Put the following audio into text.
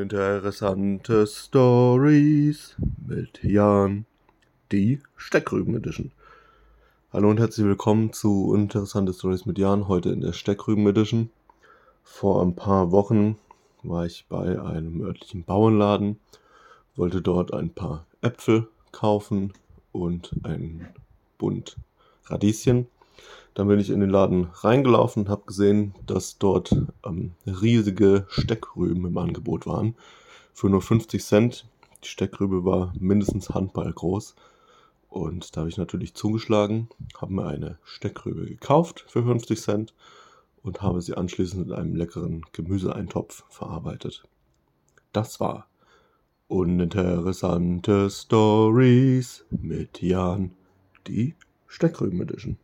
Uninteressante Stories mit Jan, die Steckrüben Edition. Hallo und herzlich willkommen zu Uninteressante Stories mit Jan, heute in der Steckrüben Edition. Vor ein paar Wochen war ich bei einem örtlichen Bauernladen, wollte dort ein paar Äpfel kaufen und einen Bund Radieschen. Dann bin ich in den Laden reingelaufen und habe gesehen, dass dort ähm, riesige Steckrüben im Angebot waren. Für nur 50 Cent. Die Steckrübe war mindestens Handball groß. Und da habe ich natürlich zugeschlagen, habe mir eine Steckrübe gekauft für 50 Cent und habe sie anschließend in einem leckeren Gemüseeintopf verarbeitet. Das war uninteressante Stories mit Jan, die Steckrüben Edition.